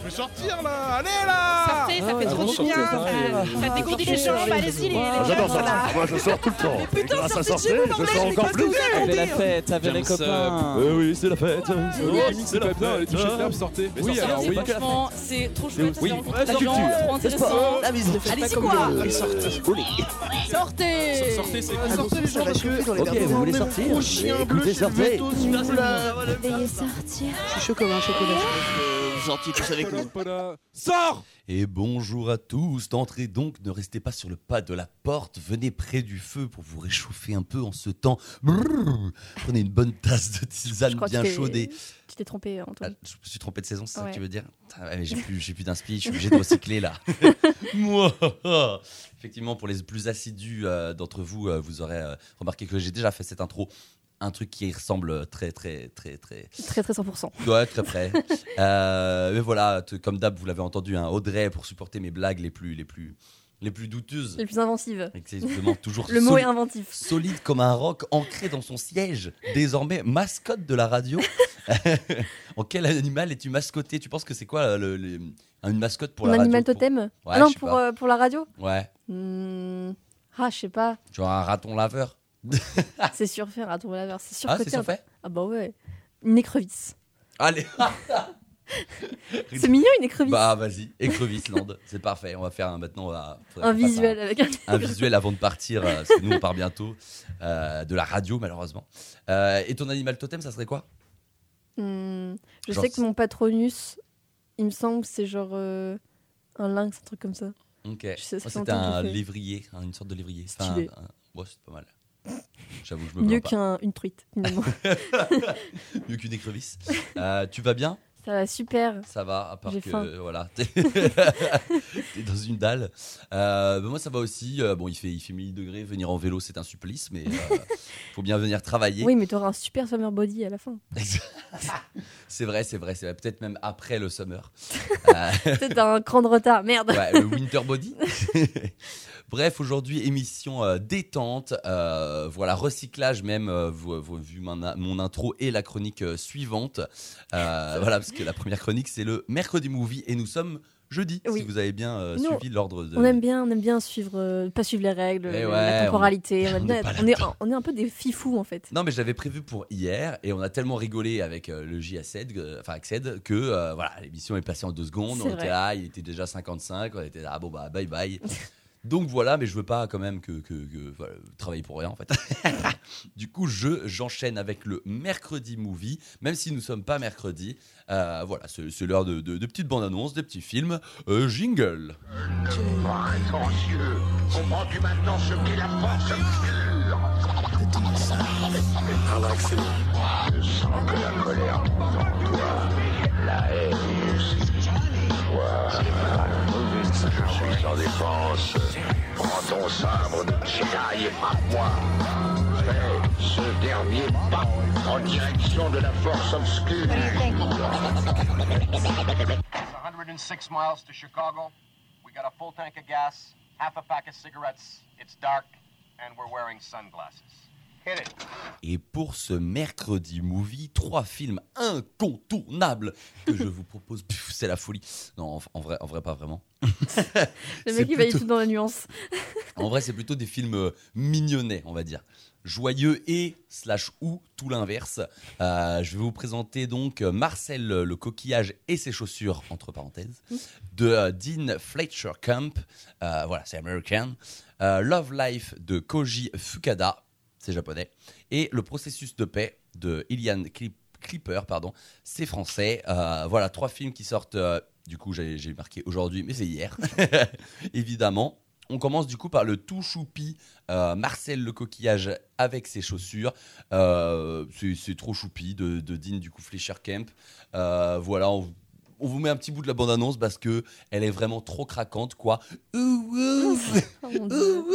Je vais sortir là Allez là Sortez, ça fait trop du bien. Ça dégourdit les jambes, allez-y, les Ah, J'adore sortir. Moi, je sors tout le temps. Mais putain, sortez de chez vous, je sors encore plus. Avec la fête, avec les copains. Euh, oui, c'est la fête. C'est la table, sortez Oui, alors c'est oui. Franchement, c'est trop chouette, culture, trop intéressant. Allez-y quoi Sortez Sortez, c'est Ah, Sortez les gens parce que... Ok, vous voulez sortir Écoutez, sortez. Veuillez sortir. Je suis chaud comme un chocolat. Gentil, tous avec nous. Sors Et bonjour à tous, d'entrée donc, ne restez pas sur le pas de la porte, venez près du feu pour vous réchauffer un peu en ce temps. Brrr. Prenez une bonne tasse de tisane bien chaude et... Tu t'es trompé, Ah, Antoine. je me suis trompé de saison, c'est ça Ouais. que tu veux dire? Ah J'ai plus, plus d'inspi, je suis obligé de recycler là. Moi Effectivement, pour les plus assidus euh, d'entre vous, euh, vous aurez euh, remarqué que j'ai déjà fait cette intro. Un truc qui ressemble très, très, très, très, Très, très 100%. Ouais, très près. Euh, mais voilà, comme d'hab, vous l'avez entendu, hein, Audrey pour supporter mes blagues les plus, les plus, les plus douteuses. Les plus inventives. Exactement, toujours Le mot est inventif. solide comme un roc, ancré dans son siège, désormais mascotte de la radio. en quel animal es-tu mascoté? Tu penses que c'est quoi le- le- une mascotte pour Un la radio animal pour- totem? Ouais, Ah Non, je sais pour, euh, pour la radio? Ouais, Hmm, Ah, je sais pas. genre un raton laveur. C'est surfait, un raton laveur. C'est Ah, surcoté. c'est un peu. surfait Ah bah ouais. Une écrevisse. Allez C'est mignon, une écrevisse. Bah vas-y, écrevisse land, c'est parfait. On va faire un, maintenant on va- un visuel avec un... un visuel avant de partir, euh, parce que nous on part bientôt euh, de la radio malheureusement. Euh, et ton animal totem, ça serait quoi? Hmm, Je Genre, sais que mon patronus, il me semble que c'est genre euh, un lynx, un truc comme ça. Ok. C'était que un lévrier, hein, une sorte de lévrier. Enfin, ouais, c'est pas mal. J'avoue, je me Mieux qu'une truite, finalement. Mieux qu'une écrevisse. Euh, tu vas bien? Ça va super. Ça va, à part J'ai que faim. voilà, t'es dans une dalle. Euh, bah, moi, ça va aussi. Euh, bon, il fait il fait 1000 degrés. Venir en vélo, c'est un supplice, mais euh, faut bien venir travailler. Oui, mais t'auras un super summer body à la fin. c'est vrai, c'est vrai, c'est vrai. Peut-être même après le summer. Peut-être un cran de retard. Merde. Ouais, le winter body. Bref, aujourd'hui, émission euh, détente. euh, voilà, recyclage même, euh, vous, vous- vu mon, mon intro et la chronique suivante. Voilà, parce que la première chronique, c'est le mercredi movie et nous sommes jeudi, Oui. si vous avez bien euh, Nous, suivi l'ordre de. On aime bien, on aime bien suivre, euh, pas suivre les règles, Eh la temporalité. on- est on est, là-dedans. on est un peu des fifous en fait. Non, mais je l'avais prévu pour hier et on a tellement rigolé avec euh, le JACED, enfin Acced, que voilà, l'émission est passée en deux secondes. On était vrai. là, il était déjà 55, on était là, ah bon bah bye bye. Donc voilà, mais je veux pas quand même que, que, que- voilà, travailler pour rien en fait. du coup, je j'enchaîne avec le mercredi movie, même si nous sommes pas mercredi. Euh, voilà, c'est c'est l'heure de, de, de petites bandes annonces, des petits films. Euh, jingle. Prétentieux, comprends-tu maintenant ce qu'est la force obscure Je sens que la colère monte en toi, la haine aussi. Toi, je suis en défense. Prends ton sabre frappe-moi. Fais ce dernier pas en direction de la force obscure. 106 miles to Chicago. We got a full tank of gas, half a pack of cigarettes. It's dark, and we're wearing sunglasses. Et pour ce mercredi movie, trois films incontournables que je vous propose. Pff, C'est la folie. Non, en, en vrai, en vrai, pas vraiment. Le C'est mec, il va plutôt- tout dans la nuance. En vrai, c'est plutôt des films euh, mignonnets, on va dire. Joyeux et slash ou tout l'inverse. Euh, je vais vous présenter donc euh, Marcel euh, le coquillage et ses chaussures, entre parenthèses, de euh, Dean Fletcher Camp. Euh, voilà, c'est américain. Euh, Love Life de Koji Fukada, c'est japonais. Et Le processus de paix de Ilian Clip- Clipper, pardon, c'est français. Euh, voilà, trois films qui sortent. euh, du coup, j'ai marqué aujourd'hui, mais c'est hier, évidemment. On commence du coup par le tout choupi euh, Marcel le coquillage avec ses chaussures. C'est trop choupi de, de Dean du coup Fleischer Camp. Voilà, on, on vous met un petit bout de la bande-annonce parce que elle est vraiment trop craquante quoi. Ouh, ouh. Oh.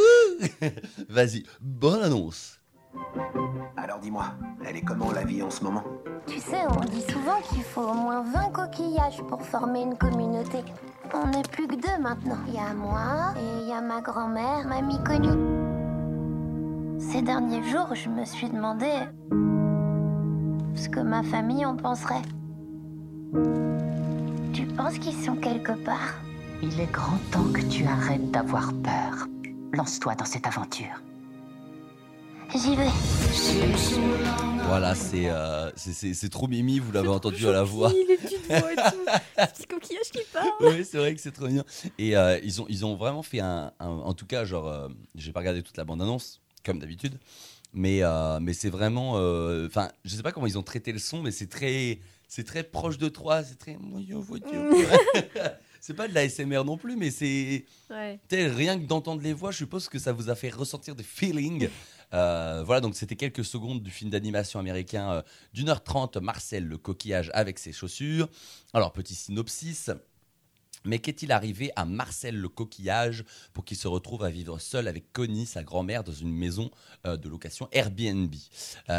Vas-y, bonne annonce. Alors dis-moi, elle est comment la vie en ce moment? Tu sais, on dit souvent qu'il faut au moins 20 coquillages pour former une communauté. On n'est plus que deux maintenant. Il y a moi et il y a ma grand-mère, mamie connue. Ces derniers jours, je me suis demandé ce que ma famille en penserait. Tu pense qu'ils sont quelque part? Il est grand temps que tu arrêtes d'avoir peur. Lance-toi dans cette aventure. J'y vais. Voilà, c'est euh, c'est- trop mimi, vous l'avez entendu à la voix. les petites voix et tout. Les petits coquillages qui parlent. oui, c'est vrai que c'est trop bien. Et euh, ils, ont, ils ont vraiment fait un. un- en tout cas, genre, euh, j'ai pas regardé toute la bande-annonce, comme d'habitude. Mais, euh, mais c'est vraiment. euh, Enfin, je sais pas comment ils ont traité le son, mais c'est très, c'est très proche de toi. C'est très. c'est pas de la SMR non plus, mais c'est. Ouais. Tu sais, rien que d'entendre les voix, je suppose que ça vous a fait ressentir des feelings. Euh, voilà, donc c'était quelques secondes du film d'animation américain euh, d'une heure trente, Marcel le coquillage avec ses chaussures. Alors, petit synopsis. Mais qu'est-il arrivé à Marcel le coquillage pour qu'il se retrouve à vivre seul avec Connie, sa grand-mère, dans une maison euh, de location Airbnb?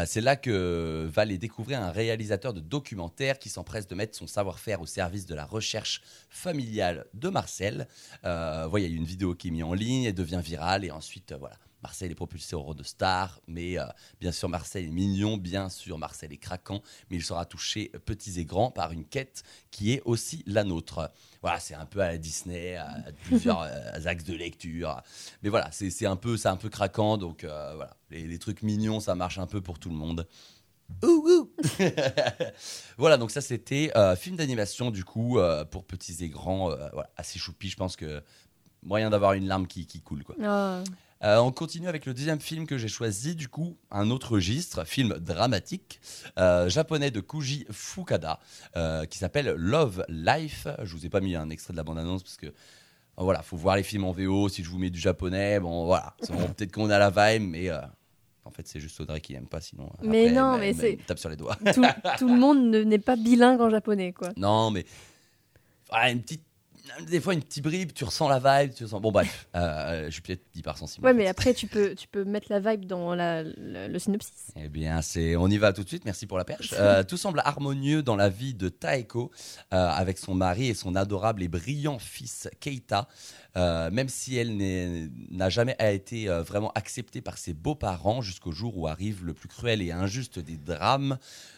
C'est là que va les découvrir un réalisateur de documentaire qui s'empresse de mettre son savoir-faire au service de la recherche familiale de Marcel. Euh, voilà, il y a une vidéo qui est mise en ligne, elle devient virale et ensuite, voilà. Marcel est propulsé au rôle de star, mais euh, bien sûr Marcel est mignon, bien sûr Marcel est craquant, mais il sera touché euh, petits et grands par une quête qui est aussi la nôtre. Voilà, c'est un peu à la Disney, à, à plusieurs euh, axes de lecture, mais voilà, c'est un peu, c'est un peu craquant, donc euh, voilà, les, les trucs mignons, ça marche un peu pour tout le monde. Ouh, ouh. voilà, donc ça c'était euh, film d'animation du coup euh, pour petits et grands, euh, voilà, assez choupi. Je pense que moyen d'avoir une larme qui, qui coule quoi. Ah. Euh, on continue avec le deuxième film que j'ai choisi, du coup, un autre registre, film dramatique, euh, japonais de Kuji Fukada, euh, qui s'appelle Love Life. Je vous ai pas mis un extrait de la bande-annonce parce que voilà, faut voir les films en VO. Si je vous mets du japonais, bon voilà, peut-être qu'on a la vibe, mais en fait c'est juste Audrey qui aime pas, sinon. Mais après, non, elle- mais elle c'est- tape sur les doigts. Tout, tout le monde ne- n'est pas bilingue en japonais, quoi. Non, mais voilà, une petite, des fois une petite bribe, tu ressens la vibe, tu ressens. Bon bref, euh, je suis peut-être hypersensible. Ouais, mais après, tu peux, tu peux mettre la vibe dans la, le, le synopsis. Eh bien, c'est, on y va tout de suite. Merci pour la perche. Euh, tout semble harmonieux dans la vie de Taeko, euh, avec son mari et son adorable et brillant fils Keita. Euh, même si elle n'a jamais été euh, vraiment acceptée par ses beaux-parents, jusqu'au jour où arrive le plus cruel et injuste des drames.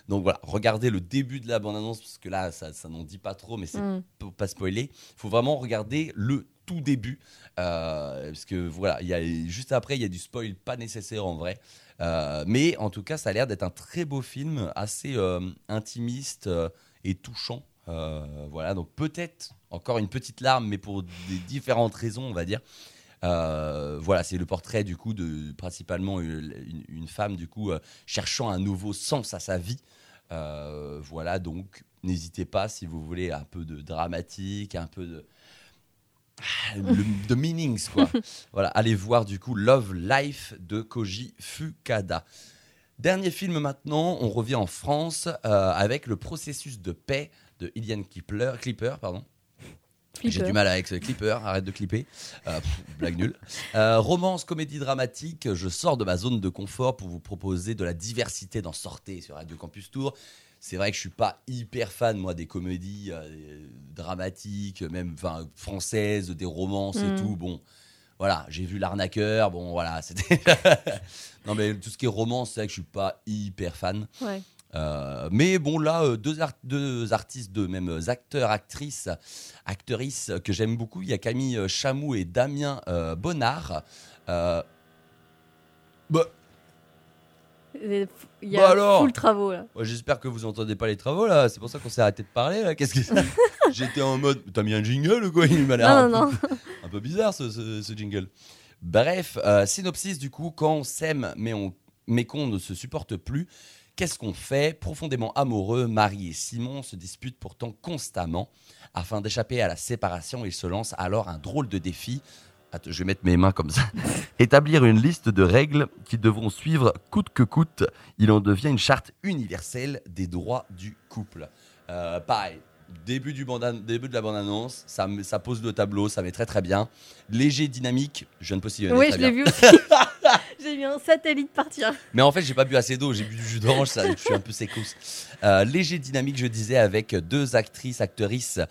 Donc voilà, regardez le début de la bande-annonce, parce que là, ça, ça n'en dit pas trop, mais c'est Mm. pas spoiler. Faut vraiment regarder le tout début, euh, parce que voilà, il y a, juste après, il y a du spoil pas nécessaire en vrai. Euh, mais en tout cas, ça a l'air d'être un très beau film, assez euh, intimiste et touchant. Voilà, donc peut-être encore une petite larme, mais pour des différentes raisons, on va dire. Voilà, c'est le portrait du coup de principalement une, femme du coup cherchant un nouveau sens à sa vie. Voilà, donc n'hésitez pas si vous voulez un peu de dramatique, un peu de ah, le- de meanings quoi. voilà, allez voir du coup Love Life de Koji Fukada. Dernier film maintenant, on revient en France euh, avec le processus de paix de Ilian Clipper, Clipper pardon. J'ai du mal avec ce clipper, arrête de clipper. Euh, pff, blague nulle. Euh, romance, comédie dramatique, je sors de ma zone de confort pour vous proposer de la diversité dans Sortez sur Radio Campus Tour. C'est vrai que je suis pas hyper fan, moi, des comédies euh, dramatiques, même enfin, françaises, des romances et Mm. tout. Bon, voilà, j'ai vu L'arnaqueur, bon, voilà, c'était. non, mais tout ce qui est romance, c'est vrai que je suis pas hyper fan. Ouais. Euh, mais bon, là, euh, deux, art- deux artistes, deux même euh, acteurs, actrices, actrices que j'aime beaucoup. Il y a Camille Chamou et Damien euh, Bonnard. Bah, Il y Bah a alors full travaux, là. J'espère que vous entendez pas les travaux là. C'est pour ça qu'on s'est arrêté de parler là. Qu'est-ce que J'étais en mode. T'as mis un jingle ou quoi Il m'a l'air un, un peu bizarre ce, ce- ce jingle. Bref, euh, synopsis du coup, quand on s'aime mais, on, mais qu'on ne se supporte plus, qu'est-ce qu'on fait Profondément amoureux, Marie et Simon se disputent pourtant constamment. Afin d'échapper à la séparation, ils se lancent alors un drôle de défi. Je vais mettre mes mains comme ça. Établir une liste de règles qui devront suivre coûte que coûte. Il en devient une charte universelle des droits du couple. Euh, pareil, début, du début de la bande-annonce, ça, pose le tableau, ça met très très bien. Léger, dynamique, je viens de postillonner. Oui, je l'ai vu aussi. J'ai vu un satellite partir. Mais en fait, j'ai pas bu assez d'eau, j'ai bu du jus d'orange, ça, je suis un peu sécousse. Euh, léger dynamique, je disais, avec deux actrices, actrices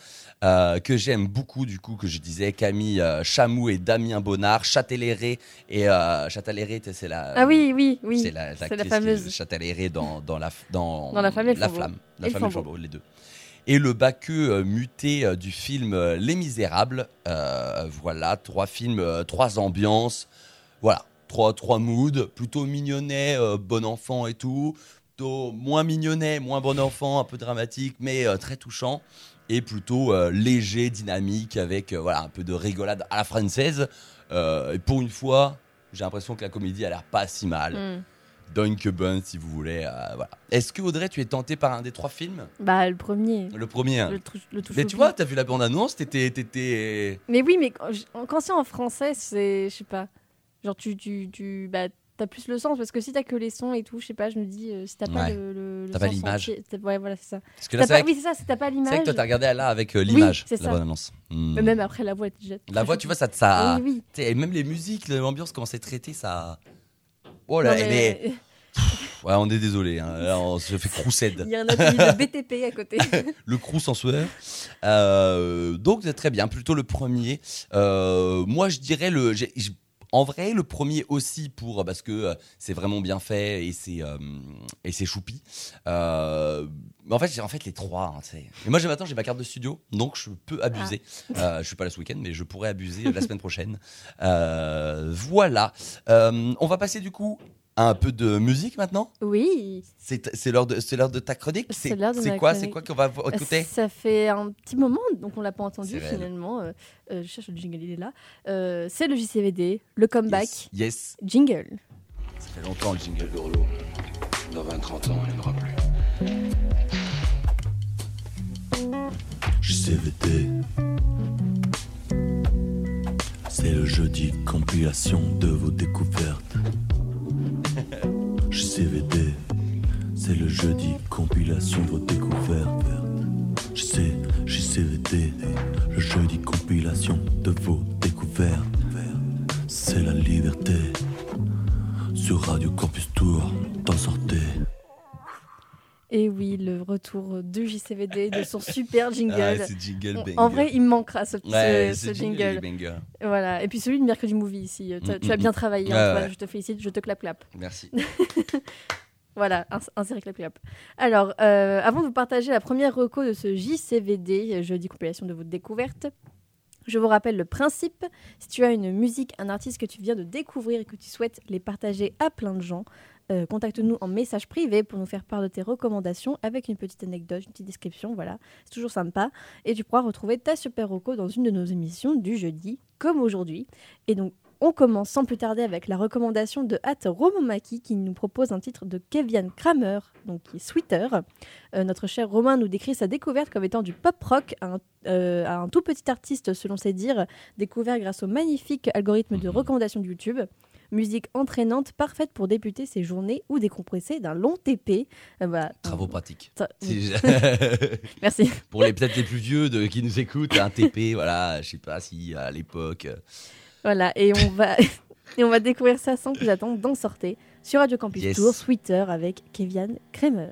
euh, que j'aime beaucoup, du coup, que je disais, Camille euh, Chamou et Damien Bonnard, Châtellerault et Châtellerault, c'est la. Ah oui, oui, oui. C'est la, fameuse. Châtellerault dans, dans la dans, Dans La Flamme et le la la flambeau, les deux. Et le Baccheux euh, muté euh, du film euh, Les Misérables. Voilà, trois films, trois ambiances. Voilà, trois, trois moods, plutôt mignonnet, bon enfant et tout. Plutôt moins mignonnet, moins bon enfant, un peu dramatique, mais très touchant. Et plutôt léger, dynamique, avec voilà, un peu de rigolade à la française. Et pour une fois, j'ai l'impression que la comédie a l'air pas si mal. Mm. Dunk Bun, si vous voulez. euh, voilà. Est-ce que Audrey, tu es tenté par un des trois films? Bah, le premier. Le premier. hein. Le, le Mais tu vois, t'as vu la bande-annonce, t'étais, t'étais. Mais oui, mais quand, c'est en français, c'est. Je sais pas. Genre, tu. tu, tu bah, T'as plus le sens parce que si t'as que les sons et tout, je sais pas, je me dis, euh, si t'as pas le, le- le T'as pas l'image. Ouais, voilà, c'est ça. Parce que là, c'est pas- que- Oui, c'est ça, si t'as pas C'est l'image. vrai que toi, t'as regardé là avec euh, Oui, l'image, c'est la bande-annonce. Mais même après, la voix déjà. La voix, tu vois, ça. ça Oui, oui. Et même les musiques, l'ambiance, comment c'est traité, ça. Oh là, Non, mais... mais- Ouais, on est désolé. hein. Là, on se fait croused. Il y a un atelier de BTP à côté. le crous en sueur. Euh, donc très bien, plutôt le premier. Euh, moi je dirais le. j'ai- en vrai, le premier aussi pour parce que euh, c'est vraiment bien fait et c'est euh, et c'est choupi. Euh, mais en fait, j'ai en fait les trois. hein, et moi, j'ai maintenant j'ai ma carte de studio, donc je peux abuser. Euh, je suis pas là ce week-end, mais je pourrais abuser la semaine prochaine. Euh, voilà. Euh, on va passer du coup un peu de musique maintenant? Oui. C'est c'est l'heure de c'est l'heure de ta chronique? C'est quoi chronique. C'est quoi? Qu'on va écouter? Ça fait un petit moment, donc on l'a pas entendu finalement. Euh, euh, je cherche le jingle, il est là. Euh, c'est le JCVD, le comeback. Yes. Jingle. Ça fait longtemps le jingle. Dans 20-30 ans, il n'y en aura plus. JCVD. C'est le jeudi compilation de vos découvertes. JCVD. C'est le jeudi compilation de vos découvertes. Sais, JCVD. Le jeudi compilation de vos découvertes. C'est la liberté. Sur Radio Campus Tour, t'en sortez. Et oui, le retour du JCVD, de son super jingle. Ah, jingle En- banger. En vrai, il me manquera ce, Ouais, ce- ce ce jingle. Voilà. Et puis celui de Mercredi Movie ici. Tu, as- Mm, as mm, bien mm. travaillé. Ouais, Antoine, ouais. Je te félicite, je te clap clap. Merci. Voilà, un, un série clap clap. Alors, euh, avant de vous partager la première reco de ce JCVD, jeudi compilation de votre découverte, je vous rappelle le principe. Si tu as une musique, un artiste que tu viens de découvrir et que tu souhaites les partager à plein de gens, euh, contacte-nous en message privé pour nous faire part de tes recommandations avec une petite anecdote, une petite description. Voilà, c'est toujours sympa. Et tu pourras retrouver ta super reco dans une de nos émissions du jeudi, comme aujourd'hui. Et donc, on commence sans plus tarder avec la recommandation de Hat Romomaki qui nous propose un titre de Kevian Kramer, donc qui est Sweeter. Euh, notre cher Romain nous décrit sa découverte comme étant du pop rock à un, euh, à un tout petit artiste, selon ses dires, découvert grâce au magnifique algorithme de recommandation de YouTube. Musique entraînante, parfaite pour débuter ses journées ou décompresser d'un long TP. Euh, voilà. Travaux pratiques. Merci. Pour les peut-être les plus vieux de, qui nous écoutent, un TP, voilà, je sais pas si à l'époque. euh, Voilà, et on va, et on va découvrir ça sans plus attendre d'en sortir sur Radio Campus Yes. Tour, Sweeter avec Kevian Kramer.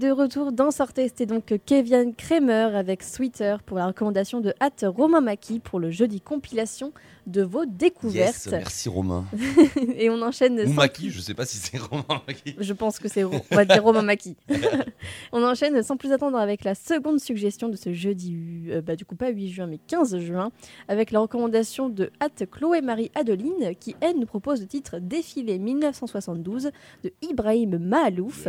De retour dans Sortez, c'était donc Kevin Kramer avec Sweeter pour la recommandation de Hâte Romain Maki pour le jeudi compilation de vos découvertes. Yes, merci Romain. Et on enchaîne. Ou sans- Maki, je sais pas si c'est Romain Maki. Je pense que c'est, Ro- on va dire Romain Maki. on enchaîne sans plus attendre avec la seconde suggestion de ce jeudi, euh, bah, du coup pas 8 juin mais 15 juin, avec la recommandation de Hâte Chloé-Marie Adeline qui elle nous propose le titre Défilé 1972 de Ibrahim Mahalouf.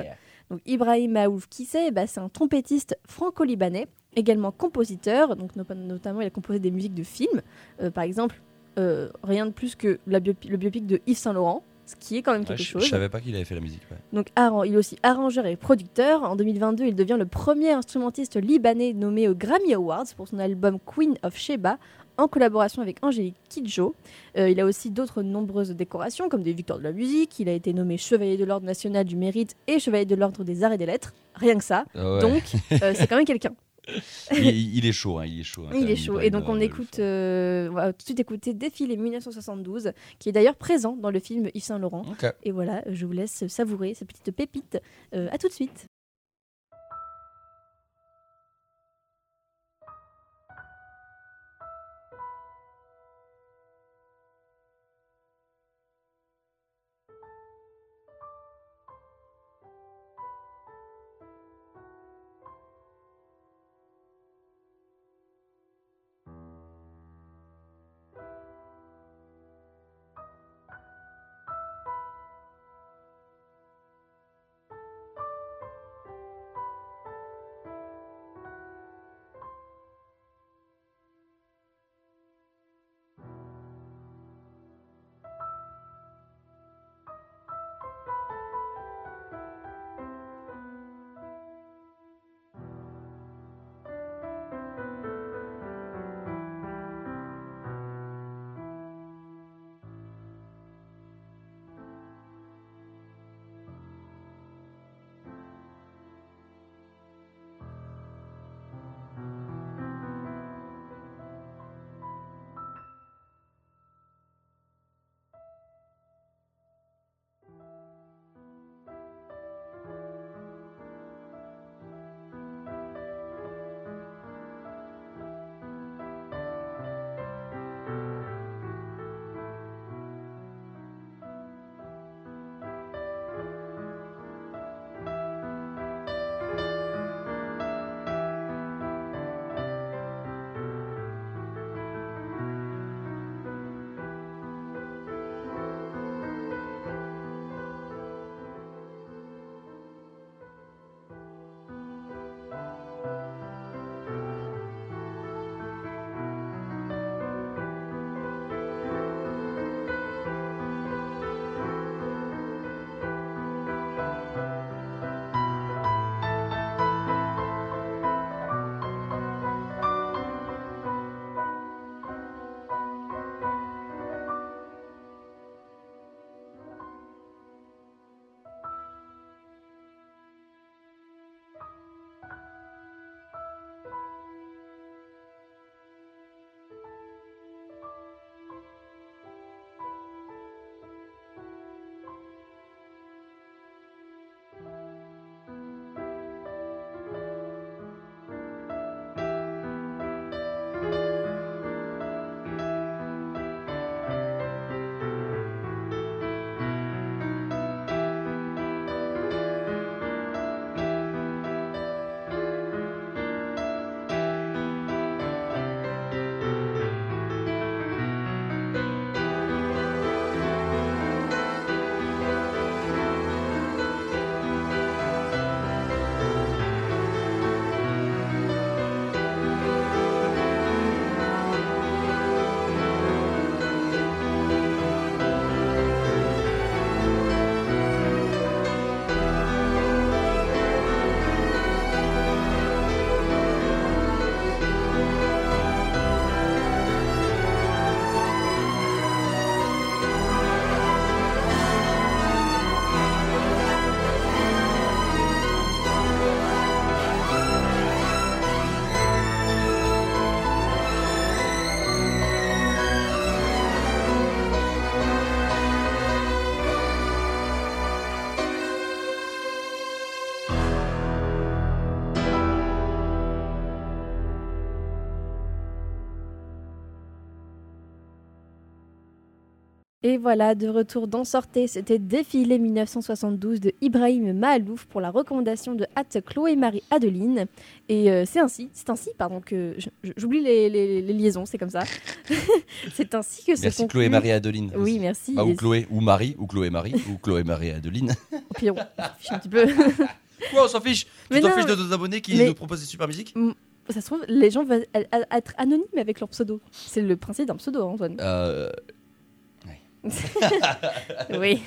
Donc Ibrahim qui c'est? Bah, C'est un trompettiste franco-libanais, également compositeur, donc no- notamment il a composé des musiques de films, Euh, par exemple euh, rien de plus que la biopi- le biopic de Yves Saint Laurent, ce qui est quand même Ouais, quelque je, chose. je savais pas qu'il avait fait la musique. ouais. Donc il est aussi arrangeur et producteur. En 2022, il devient le premier instrumentiste libanais nommé aux Grammy Awards pour son album Queen of Sheba en collaboration avec Angélique Kidjo. Euh, il a aussi d'autres nombreuses décorations comme des victoires de la musique. Il a été nommé chevalier de l'ordre national du mérite et chevalier de l'ordre des arts et des lettres. Rien que ça. Ah ouais. Donc euh, c'est quand même quelqu'un. il, il est chaud, hein, il est chaud. hein, Il est chaud. Et donc on écoute, euh, on va tout de suite écouter Défilé 1972, qui est d'ailleurs présent dans le film Yves Saint Laurent. Et voilà, je vous laisse savourer ces petites pépites. Euh, à tout de suite. Et voilà, de retour dans Sortez, c'était Défilé 1972 de Ibrahim Mahalouf pour la recommandation de hâte Chloé-Marie Adeline. Et euh, c'est ainsi, c'est ainsi, pardon, que j'oublie les, les- les liaisons, c'est comme ça. c'est ainsi que se Merci conclut- Chloé Marie Adeline. Oui, aussi. merci. Ah, ou Chloé, ou Marie, ou Chloé Marie, ou Chloé Marie Adeline. Pire, on s'en fiche un petit peu. Quoi, on s'en fiche Mais Tu t'en fiches de nos abonnés qui mais- nous proposent des super musiques? Ça se trouve, les gens veulent être anonymes avec leur pseudo. C'est le principe d'un pseudo, Antoine. Euh. oui.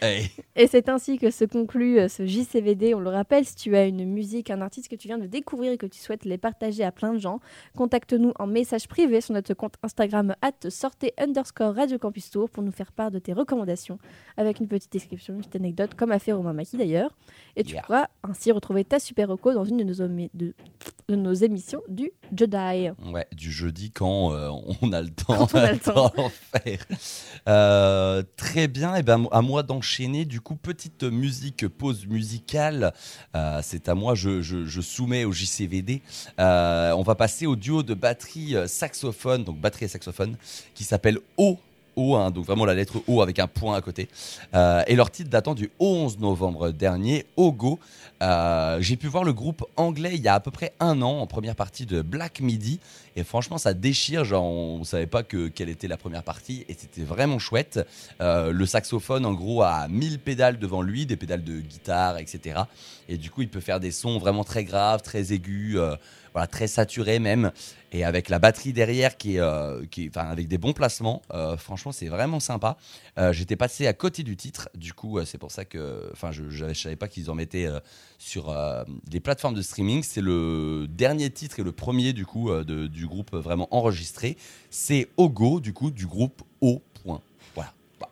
Hey. Et c'est ainsi que se conclut euh, ce JCVD. On le rappelle, si tu as une musique, un artiste que tu viens de découvrir et que tu souhaites les partager à plein de gens, contacte-nous en message privé sur notre compte Instagram at sortez underscore Radio Campus Tour pour nous faire part de tes recommandations avec une petite description, une petite anecdote, comme a fait Romain Maki d'ailleurs. Et tu Yeah. pourras ainsi retrouver ta super reco dans une de nos, de nos émissions du Jedi. Ouais, du jeudi quand euh, on a le temps, on a le temps. d'en faire. Euh, très bien, et ben à moi d'enchaîner. Du coup, petite musique pause musicale. Euh, C'est à moi, je, je- je soumets au JCVD. On va passer au duo de batterie saxophone, donc batterie et saxophone, qui s'appelle O. O, hein, donc vraiment la lettre O avec un point à côté. Euh, et leur titre datant du 11 novembre dernier, Ogo. Euh, J'ai pu voir le groupe anglais il y a à peu près un an en première partie de Black Midi. Et franchement, ça déchire. Genre, on ne savait pas que, quelle était la première partie. Et c'était vraiment chouette. Euh, le saxophone, en gros, a 1000 pédales devant lui, des pédales de guitare, etc. Et du coup, il peut faire des sons vraiment très graves, très aigus, voilà, très saturés même. Et avec la batterie derrière, qui est, euh, qui avec des bons placements, euh, franchement, c'est vraiment sympa. Euh, J'étais passé à côté du titre. Du coup, c'est pour ça que, enfin, je ne savais pas qu'ils en mettaient sur les plateformes de streaming. C'est le dernier titre et le premier du coup de- du groupe vraiment enregistré. C'est Ogo du coup du groupe O. Voilà. Bah.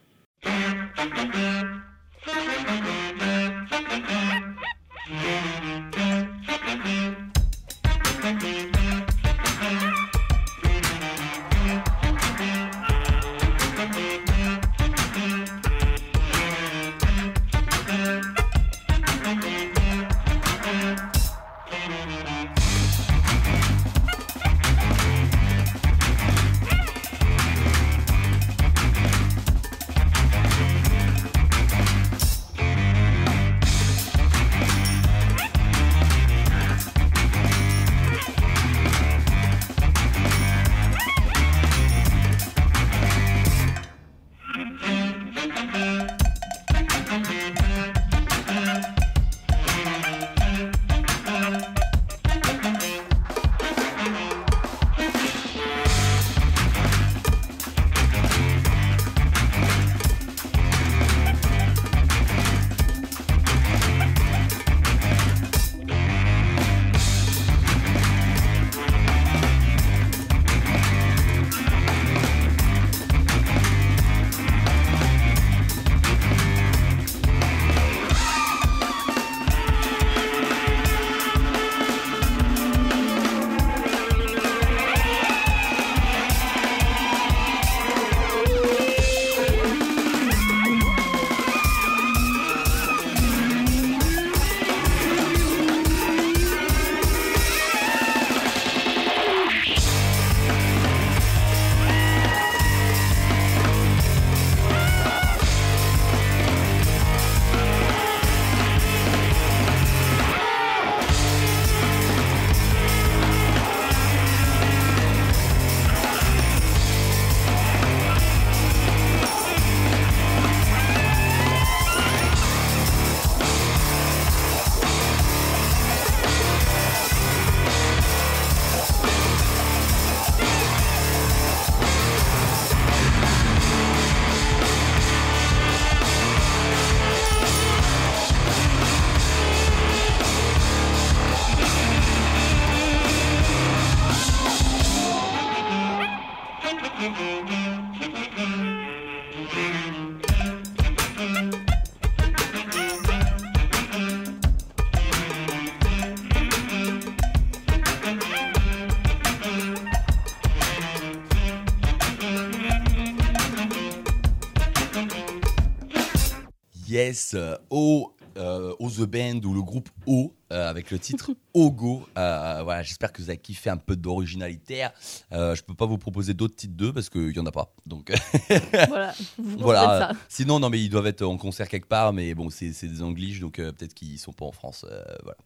Euh, O euh, O The Band ou le groupe O euh, avec le titre Ogo. Euh, voilà, j'espère que vous avez kiffé un peu d'originalité. Euh, je peux pas vous proposer d'autres titres d'eux parce qu'il y en a pas. Donc Voilà, vous voilà. faites ça. Sinon, non, mais ils doivent être en concert quelque part, mais bon, c'est des Anglish, donc euh, peut-être qu'ils sont pas en France. euh, voilà.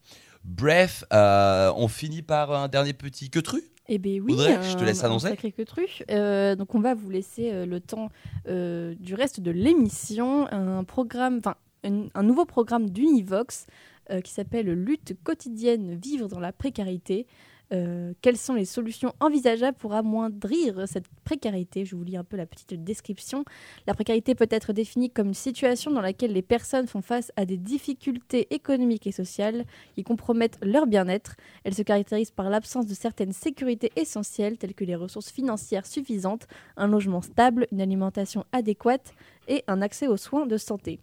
Bref, euh, on finit par un dernier petit queutru? Eh bien oui, Audrey, je te un- laisse annoncer. sacré queutru. Euh, donc on va vous laisser euh, le temps euh, du reste de l'émission, un programme, enfin un, un nouveau programme d'Univox euh, qui s'appelle Lutte quotidienne, vivre dans la précarité. Euh, quelles sont les solutions envisageables pour amoindrir cette précarité? Je vous lis un peu la petite description. La précarité peut être définie comme une situation dans laquelle les personnes font face à des difficultés économiques et sociales qui compromettent leur bien-être. Elle se caractérise par l'absence de certaines sécurités essentielles telles que les ressources financières suffisantes, un logement stable, une alimentation adéquate et un accès aux soins de santé.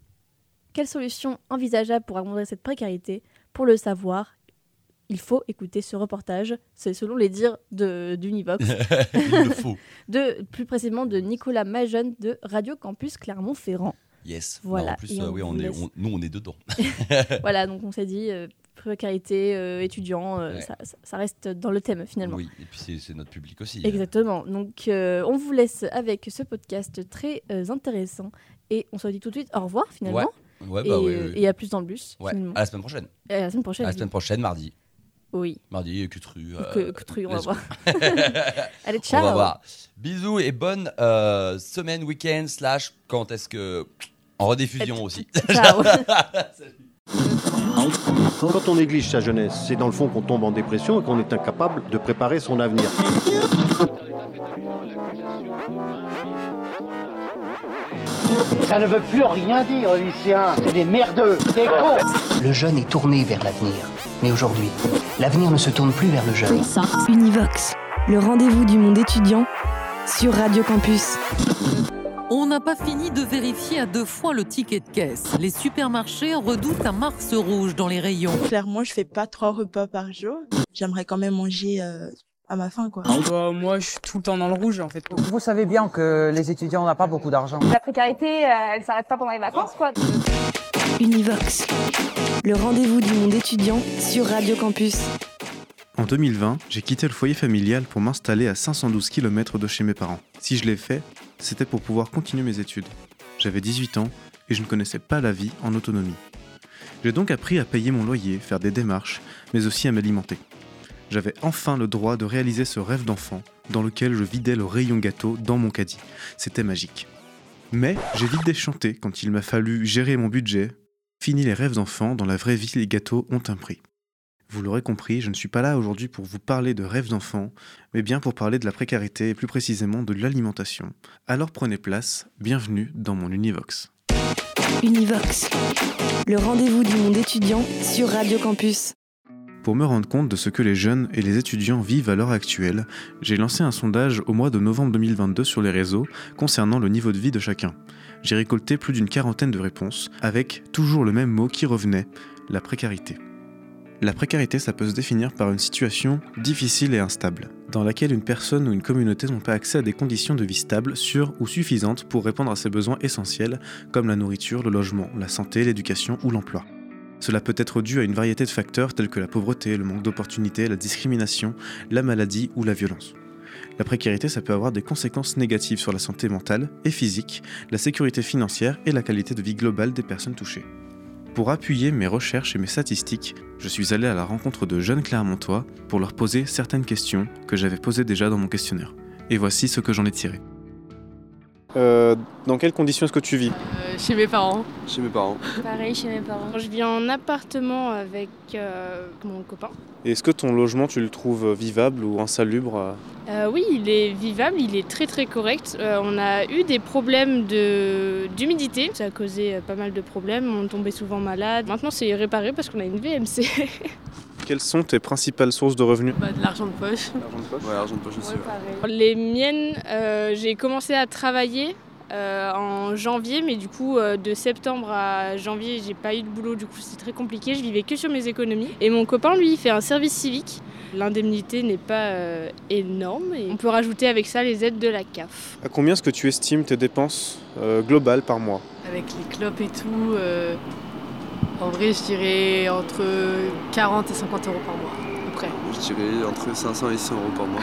Quelles solutions envisageables pour amoindrir cette précarité? Pour le savoir, il faut écouter ce reportage. C'est selon les dires de- d'Univox. Faut. De, plus précisément de Nicolas Majeune de Radio Campus Clermont-Ferrand. Yes. Voilà, Non, en plus, euh, on oui, on est, on- nous, on est dedans. voilà, donc on s'est dit, euh, précarité, euh, étudiant, euh, Ouais. ça, reste dans le thème finalement. Oui, et puis c'est- notre public aussi. Exactement. Donc, on vous laisse avec ce podcast très intéressant et on se dit tout de suite au revoir finalement. Ouais. Ouais, et, bah ouais, ouais. et à plus dans le bus. À la semaine prochaine. Et à la semaine prochaine. À la semaine prochaine, mardi. Oui. Mardi, Cutru. Que- Cutru, on va voir. Allez, On ciao. va voir. Bisous et bonne euh, semaine, week-end, slash, quand est-ce que. En rediffusion aussi. Ciao. Quand on néglige sa jeunesse, c'est dans le fond qu'on tombe en dépression et qu'on est incapable de préparer son avenir. Ça ne veut plus rien dire, lycéens. C'est des merdeux, des cons. Le jeune est tourné vers l'avenir. Mais aujourd'hui, l'avenir ne se tourne plus vers le jeune. Univox, le rendez-vous du monde étudiant sur Radio Campus. On n'a pas fini de vérifier à deux fois le ticket de caisse. Les supermarchés redoutent un Mars rouge dans les rayons. Clairement, je fais pas trois repas par jour. J'aimerais quand même manger euh, à ma faim, quoi. Bah, moi, je suis tout le temps dans le rouge, en fait. Vous savez bien que les étudiants n'ont pas beaucoup d'argent. La précarité, euh, elle s'arrête pas pendant les vacances, quoi. Univox, le rendez-vous du monde étudiant sur Radio Campus. En 2020, j'ai quitté le foyer familial pour m'installer à 512 km de chez mes parents. Si je l'ai fait, c'était pour pouvoir continuer mes études. J'avais 18 ans et je ne connaissais pas la vie en autonomie. J'ai donc appris à payer mon loyer, faire des démarches, mais aussi à m'alimenter. J'avais enfin le droit de réaliser ce rêve d'enfant dans lequel je vidais le rayon gâteau dans mon caddie. C'était magique. Mais j'ai vite déchanté quand il m'a fallu gérer mon budget. Fini les rêves d'enfant, dans la vraie vie les gâteaux ont un prix. Vous l'aurez compris, je ne suis pas là aujourd'hui pour vous parler de rêves d'enfants, mais bien pour parler de la précarité et plus précisément de l'alimentation. Alors prenez place, bienvenue dans mon Univox. Univox, le rendez-vous du monde étudiant sur Radio Campus. Pour me rendre compte de ce que les jeunes et les étudiants vivent à l'heure actuelle, j'ai lancé un sondage au mois de novembre 2022 sur les réseaux concernant le niveau de vie de chacun. J'ai récolté plus d'une quarantaine de réponses, avec toujours le même mot qui revenait, la précarité. La précarité, ça peut se définir par une situation difficile et instable, dans laquelle une personne ou une communauté n'ont pas accès à des conditions de vie stables, sûres ou suffisantes pour répondre à ses besoins essentiels, comme la nourriture, le logement, la santé, l'éducation ou l'emploi. Cela peut être dû à une variété de facteurs tels que la pauvreté, le manque d'opportunités, la discrimination, la maladie ou la violence. La précarité, ça peut avoir des conséquences négatives sur la santé mentale et physique, la sécurité financière et la qualité de vie globale des personnes touchées. Pour appuyer mes recherches et mes statistiques, je suis allé à la rencontre de jeunes Clermontois pour leur poser certaines questions que j'avais posées déjà dans mon questionnaire. Et voici ce que j'en ai tiré. Euh, dans quelles conditions est-ce que tu vis Euh, Chez mes parents. Chez mes parents. Pareil chez mes parents. Je vis en appartement avec euh, mon copain. Est-ce que ton logement, tu le trouves vivable ou insalubre oui, il est vivable, il est très très correct. Euh, on a eu des problèmes de- d'humidité, ça a causé pas mal de problèmes, on tombait souvent malade. Maintenant c'est réparé parce qu'on a une VMC. Quelles sont tes principales sources de revenus Bah, de l'argent de poche. Ouais, l'argent de poche aussi. Les miennes, euh, j'ai commencé à travailler euh, en janvier, mais du coup euh, de septembre à janvier, j'ai pas eu de boulot, du coup c'est très compliqué. Je vivais que sur mes économies. Et mon copain, lui, il fait un service civique. L'indemnité n'est pas euh, énorme et on peut rajouter avec ça les aides de la CAF. À combien est-ce que tu estimes tes dépenses euh, globales par mois? Avec les clopes et tout, euh, En vrai, je dirais entre 40 et 50 euros par mois, à peu près. Je dirais entre 500 et 100 euros par mois.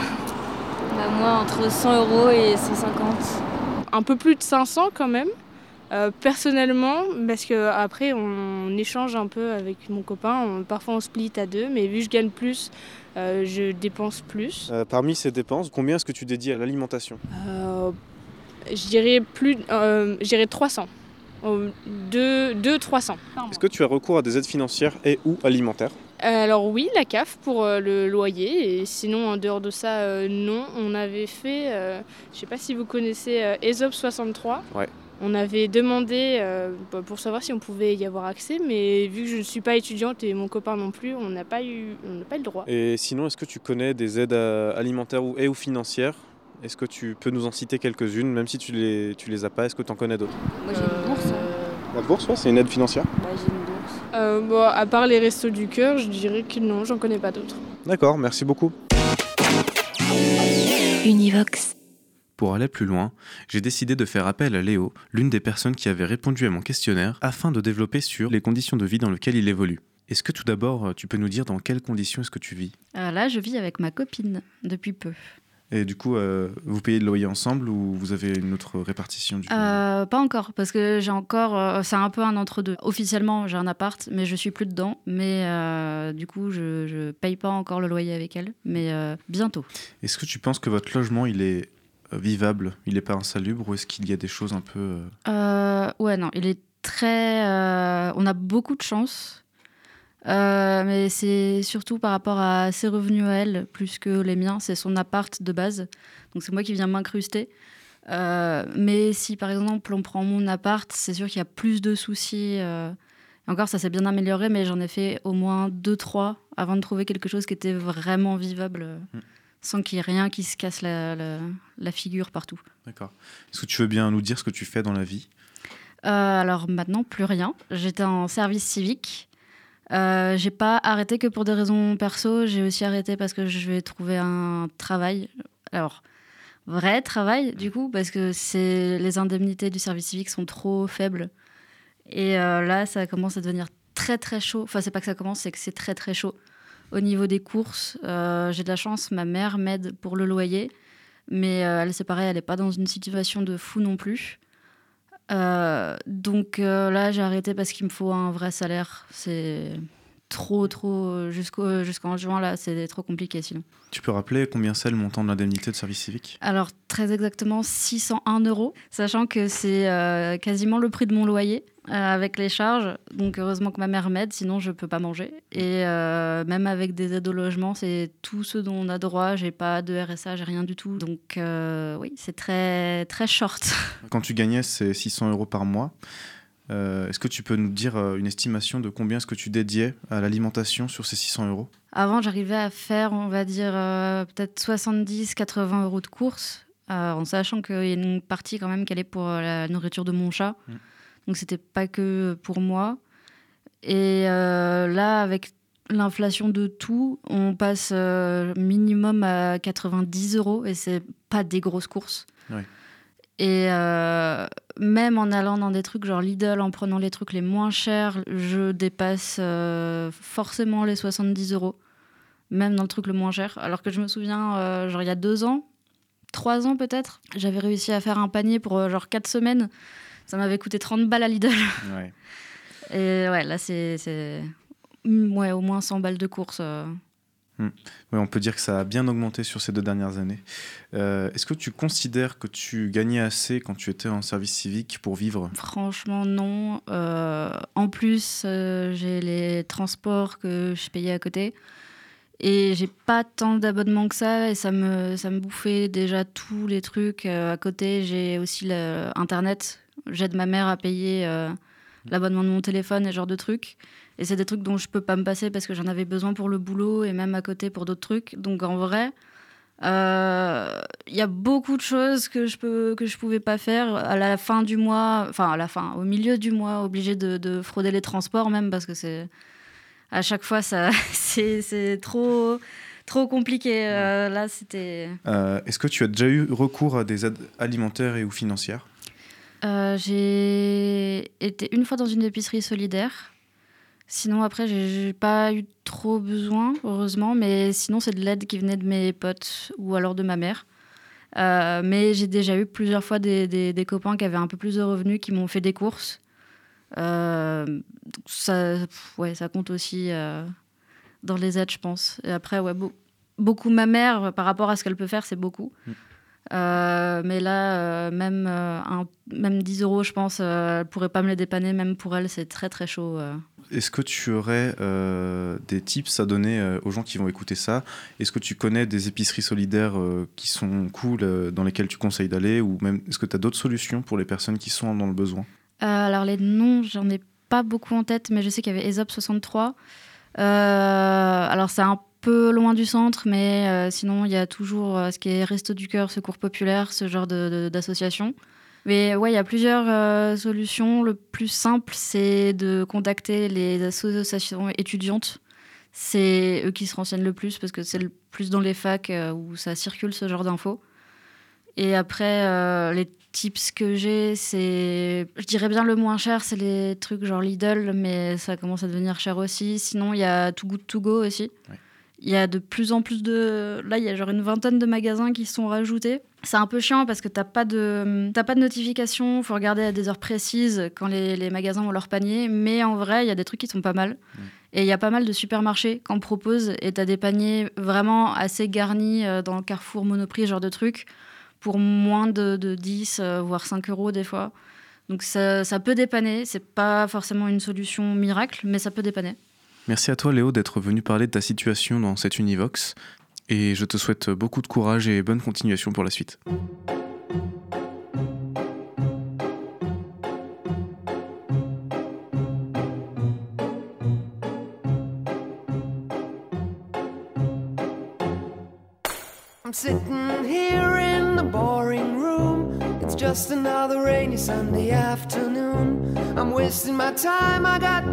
Bah, moi, entre 100 euros et 150. Un peu plus de 500 quand même. Euh, personnellement, parce que après on échange un peu avec mon copain, on- parfois on split à deux, mais vu que je gagne plus, euh, je dépense plus. Euh, parmi ces dépenses, combien est-ce que tu dédies à l'alimentation? Euh, je dirais plus, euh, je dirais 300, Deux, deux 300. Est-ce que tu as recours à des aides financières et ou alimentaires Euh, Alors oui, la CAF pour euh, le loyer, et sinon en dehors de ça, euh, non. On avait fait, euh, je sais pas si vous connaissez euh, ESOP 63. Ouais. On avait demandé euh, bah, pour savoir si on pouvait y avoir accès, mais vu que je ne suis pas étudiante et mon copain non plus, on n'a pas eu, on n'a pas eu le droit. Et sinon, est-ce que tu connais des aides alimentaires ou, et ou financières? Est-ce que tu peux nous en citer quelques-unes, même si tu les, tu les as pas Est-ce que tu en connais d'autres? Moi, j'ai. La bourse, ouais, c'est une aide financière? Bah, j'ai une bourse. Euh, bon, à part les restos du cœur, je dirais que non, j'en connais pas d'autres. D'accord, merci beaucoup. Univox. Pour aller plus loin, j'ai décidé de faire appel à Léo, l'une des personnes qui avait répondu à mon questionnaire, afin de développer sur les conditions de vie dans lesquelles il évolue. Est-ce que tout d'abord, tu peux nous dire dans quelles conditions est-ce que tu vis? Euh, là, je vis avec ma copine depuis peu. Et du coup, euh, vous payez le loyer ensemble ou vous avez une autre répartition du Euh, pas encore, parce que j'ai encore. euh, c'est un peu un entre-deux. Officiellement, j'ai un appart, mais je suis plus dedans. Mais euh, du coup, je, je paye pas encore le loyer avec elle. Mais euh, bientôt. Est-ce que tu penses que votre logement, il est euh, vivable? Il n'est pas insalubre ou est-ce qu'il y a des choses un peu... euh, Euh, ouais, non, il est très. euh, on a beaucoup de chance. Euh, mais c'est surtout par rapport à ses revenus à elle, plus que les miens. C'est son appart de base. Donc c'est moi qui viens m'incruster. Euh, mais si par exemple on prend mon appart, c'est sûr qu'il y a plus de soucis. euh, encore, ça s'est bien amélioré, mais j'en ai fait au moins deux, trois avant de trouver quelque chose qui était vraiment vivable, euh, sans qu'il y ait rien qui se casse la, la- la figure partout. D'accord. Est-ce que tu veux bien nous dire ce que tu fais dans la vie? Euh, alors maintenant, plus rien. J'étais en service civique. Euh, j'ai pas arrêté que pour des raisons perso. J'ai aussi arrêté parce que je vais trouver un travail. Alors, vrai travail, du coup, parce que les indemnités du service civique sont trop faibles. Et euh, là, ça commence à devenir très très chaud. Enfin, c'est pas que ça commence, c'est que c'est très très chaud. Au niveau des courses, euh, j'ai de la chance, ma mère m'aide pour le loyer. Mais elle, c'est pareil, elle n'est pas dans une situation de fou non plus. Euh, donc euh, là, j'ai arrêté parce qu'il me faut un vrai salaire. C'est trop, trop. jusqu'au- Jusqu'en juin, là, c'est trop compliqué sinon. Tu peux rappeler combien c'est le montant de l'indemnité de service civique? Alors, très exactement 601 euros, sachant que c'est euh, quasiment le prix de mon loyer euh, avec les charges. Donc, heureusement que ma mère m'aide, sinon je peux pas manger. Et euh, même avec des aides au logement, c'est tout ce dont on a droit. J'ai pas de RSA, j'ai rien du tout. Donc, euh, oui, c'est très, très short. Quand tu gagnais ces 600 euros par mois, euh, est-ce que tu peux nous dire euh, une estimation de combien est-ce que tu dédiais à l'alimentation sur ces 600 euros? Avant, j'arrivais à faire, on va dire, euh, peut-être 70-80 euros de courses, euh, en sachant qu'il y a une partie quand même qui allait pour euh, la nourriture de mon chat. Mm. Donc, c'était pas que pour moi. Et euh, là, avec l'inflation de tout, on passe euh, minimum à 90 euros et c'est pas des grosses courses. Ouais. Et euh, même en allant dans des trucs genre Lidl, en prenant les trucs les moins chers, je dépasse forcément les 70 euros. Même dans le truc le moins cher. Alors que je me souviens, genre il y a deux ans, trois ans peut-être, j'avais réussi à faire un panier pour genre quatre semaines. Ça m'avait coûté 30 balles à Lidl. Ouais. Et ouais, là c'est. Mm, Ouais, au moins 100 balles de course. euh. Hmm. Ouais, on peut dire que ça a bien augmenté sur ces deux dernières années. Euh, Est-ce que tu considères que tu gagnais assez quand tu étais en service civique pour vivre? Franchement, non. Euh, en plus, j'ai les transports que je payais à côté. Et j'ai pas tant d'abonnements que ça. Et ça me, ça me bouffait déjà tous les trucs. À côté, j'ai aussi le Internet. J'aide ma mère à payer euh, l'abonnement de mon téléphone et ce genre de trucs. Et c'est des trucs dont je peux pas me passer parce que j'en avais besoin pour le boulot et même à côté pour d'autres trucs. Donc en vrai, euh, il y a beaucoup de choses que je peux que je pouvais pas faire à la fin du mois, enfin à la fin, au milieu du mois, obligé de, de frauder les transports même parce que c'est à chaque fois ça c'est c'est trop trop compliqué. Euh, là c'était Euh, Est-ce que tu as déjà eu recours à des aides alimentaires et ou financières? Euh, j'ai été une fois dans une épicerie solidaire. Sinon, après, j'ai pas eu trop besoin, heureusement, mais sinon, c'est de l'aide qui venait de mes potes ou alors de ma mère. Euh, mais j'ai déjà eu plusieurs fois des, copains qui avaient un peu plus de revenus qui m'ont fait des courses. Euh, ça, ouais, ça compte aussi dans les aides, je pense. Et après, ouais, beau- beaucoup ma mère, par rapport à ce qu'elle peut faire, c'est beaucoup. Euh, mais là, euh, même, euh, un- même 10 euros, je pense, elle pourrait pas me les dépanner. Même pour elle, c'est très très chaud. Est-ce que tu aurais des tips à donner aux gens qui vont écouter ça? Est-ce que tu connais des épiceries solidaires qui sont cool, dans lesquelles tu conseilles d'aller? Ou même, est-ce que tu as d'autres solutions pour les personnes qui sont dans le besoin? Alors les noms, j'en ai pas beaucoup en tête, mais je sais qu'il y avait Aesop 63. Euh, alors c'est un peu loin du centre, mais euh, sinon il y a toujours euh, ce qui est Resto du Cœur, Secours Populaire, ce genre de- de- d'association. Mais ouais, il y a plusieurs euh, solutions. Le plus simple, c'est de contacter les associations étudiantes. C'est eux qui se renseignent le plus parce que c'est le plus dans les facs où ça circule ce genre d'infos. Et après, les tips que j'ai, c'est. Je dirais bien le moins cher, c'est les trucs genre Lidl, mais ça commence à devenir cher aussi. Sinon, il y a Too Good To Go aussi. Il y a de plus en plus de. Là, il y a genre une vingtaine de magasins qui sont rajoutés. C'est un peu chiant parce que t'as pas de t'as pas de notification. Faut regarder à des heures précises quand les, les magasins ont leur panier. Mais en vrai, il y a des trucs qui sont pas mal. Et il y a pas mal de supermarchés qu'on propose. Et t'as des paniers vraiment assez garnis euh, dans le Carrefour Monoprix, genre de trucs, pour moins de, de 10, euh, voire 5 euros des fois. Donc ça, ça peut dépanner. C'est pas forcément une solution miracle, mais ça peut dépanner. Merci à toi Léo d'être venu parler de ta situation dans cette Univox. Et je te souhaite beaucoup de courage et bonne continuation pour la suite.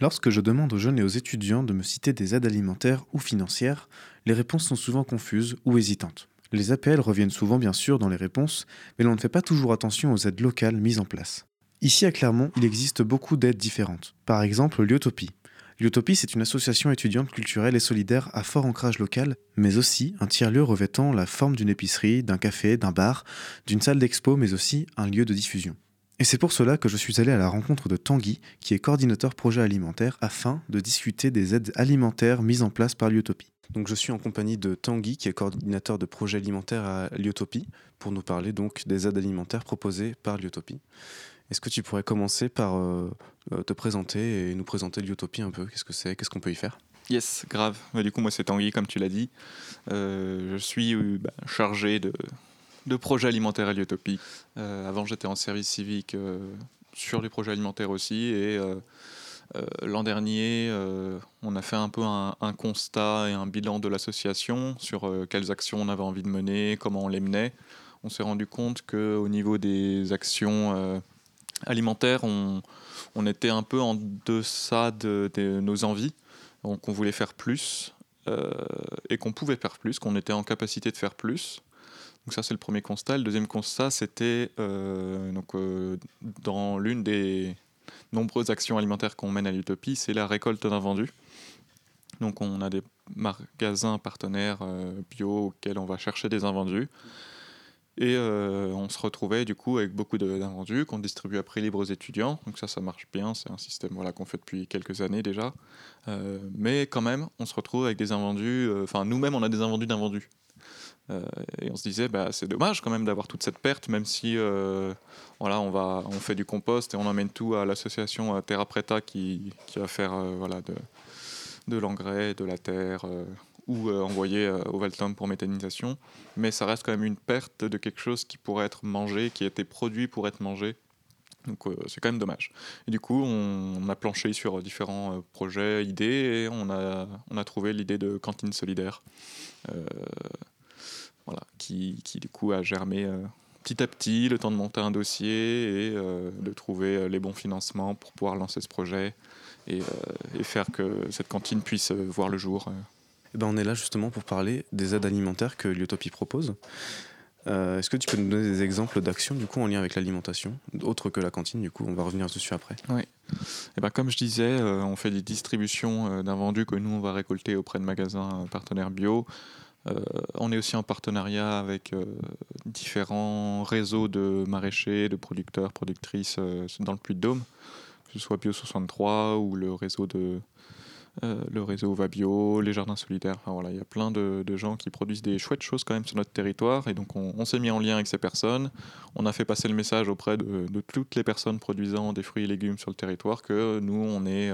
Lorsque je demande aux jeunes et aux étudiants de me citer des aides alimentaires ou financières, les réponses sont souvent confuses ou hésitantes. Les APL reviennent souvent bien sûr dans les réponses, mais l'on ne fait pas toujours attention aux aides locales mises en place. Ici à Clermont, il existe beaucoup d'aides différentes. Par exemple, l'Utopie. L'Utopie, c'est une association étudiante culturelle et solidaire à fort ancrage local, mais aussi un tiers-lieu revêtant la forme d'une épicerie, d'un café, d'un bar, d'une salle d'expo, mais aussi un lieu de diffusion. Et c'est pour cela que je suis allé à la rencontre de Tanguy, qui est coordinateur projet alimentaire, afin de discuter des aides alimentaires mises en place par l'Utopie. Donc je suis en compagnie de Tanguy, qui est coordinateur de projet alimentaire à l'Utopie, pour nous parler donc des aides alimentaires proposées par l'Utopie. Est-ce que tu pourrais commencer par euh, euh, te présenter et nous présenter l'Utopie un peu? Qu'est-ce que c'est? Qu'est-ce qu'on peut y faire? Yes, grave. Bah, du coup, moi, c'est Tanguy, comme tu l'as dit. Euh, je suis bah, chargé de, de projets alimentaires l'Utopie. Euh, avant, j'étais en service civique euh, sur les projets alimentaires aussi. Et euh, euh, l'an dernier, on a fait un peu un, constat et un bilan de l'association sur quelles actions on avait envie de mener, comment on les menait. On s'est rendu compte qu'au niveau des actions alimentaires, on, était un peu en deçà de, de nos envies. Donc on voulait faire plus et qu'on pouvait faire plus, qu'on était en capacité de faire plus. Donc ça c'est le premier constat. Le deuxième constat c'était euh, donc euh, dans l'une des nombreuses actions alimentaires qu'on mène à l'Utopie, c'est la récolte d'invendus. Donc on a des magasins partenaires euh, bio auxquels on va chercher des invendus. Et on se retrouvait du coup avec beaucoup d'invendus qu'on distribue après libre aux étudiants. Donc ça, ça marche bien. C'est un système voilà, qu'on fait depuis quelques années déjà. Mais quand même, on se retrouve avec des invendus. Enfin, nous-mêmes, on a des invendus d'invendus. Euh, et on se disait, bah, c'est dommage quand même d'avoir toute cette perte, même si euh, voilà, on, va, on fait du compost et on emmène tout à l'association Terra Preta qui, qui va faire euh, voilà, de, de l'engrais, de la terre, ou euh, envoyer euh, au Valtom pour méthanisation. Mais ça reste quand même une perte de quelque chose qui pourrait être mangé, qui a été produit pour être mangé. Donc c'est quand même dommage. Et du coup, on, on a planché sur différents projets, idées, et on a, on a trouvé l'idée de cantine solidaire, voilà, qui, qui du coup a germé euh, petit à petit, le temps de monter un dossier et euh, de trouver euh, les bons financements pour pouvoir lancer ce projet et, et faire que cette cantine puisse voir le jour. euh. Eh ben, on est là justement pour parler des aides alimentaires que l'Utopie propose. Euh, Est-ce que tu peux nous donner des exemples d'actions du coup en lien avec l'alimentation, autres que la cantine du coup? On va revenir dessus après. Oui. Et ben, comme je disais, euh, on fait des distributions euh, d'invendus que nous, on va récolter auprès de magasins partenaires bio. Euh, on est aussi en partenariat avec euh, différents réseaux de maraîchers, de producteurs, productrices euh, dans le Puy-de-Dôme, que ce soit Bio 63 ou le réseau de le réseau Va Bio, les jardins solidaires. Voilà, il y a plein de, gens qui produisent des chouettes choses quand même sur notre territoire et donc on, s'est mis en lien avec ces personnes. On a fait passer le message auprès de, toutes les personnes produisant des fruits et légumes sur le territoire que nous on est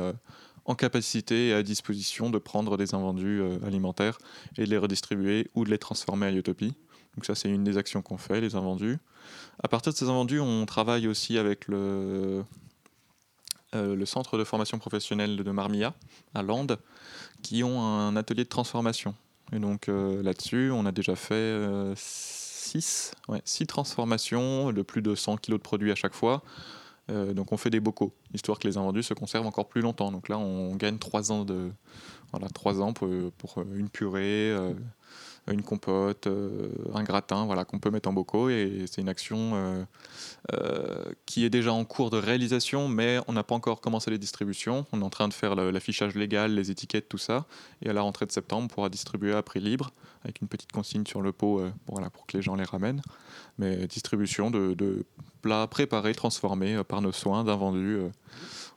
en capacité et à disposition de prendre des invendus euh, alimentaires et de les redistribuer ou de les transformer à Utopie. Donc ça c'est une des actions qu'on fait, les invendus. À partir de ces invendus, on travaille aussi avec le, euh, centre de formation professionnelle de Marmilla à Landes qui ont un atelier de transformation. Et donc euh, là-dessus, on a déjà fait 6 six transformations de plus de 100 kg de produits à chaque fois. Euh, donc on fait des bocaux, histoire que les invendus se conservent encore plus longtemps. Donc là, on gagne 3 ans, de, voilà, trois ans pour, pour une purée, euh, une compote, euh, un gratin voilà, qu'on peut mettre en bocaux. Et c'est une action euh, euh, qui est déjà en cours de réalisation, mais on n'a pas encore commencé les distributions. On est en train de faire l'affichage légal, les étiquettes, tout ça. Et à la rentrée de septembre, on pourra distribuer à prix libre, avec une petite consigne sur le pot euh, voilà, pour que les gens les ramènent. Mais distribution de, de plats préparés, transformés euh, par nos soins, d'invendus. euh,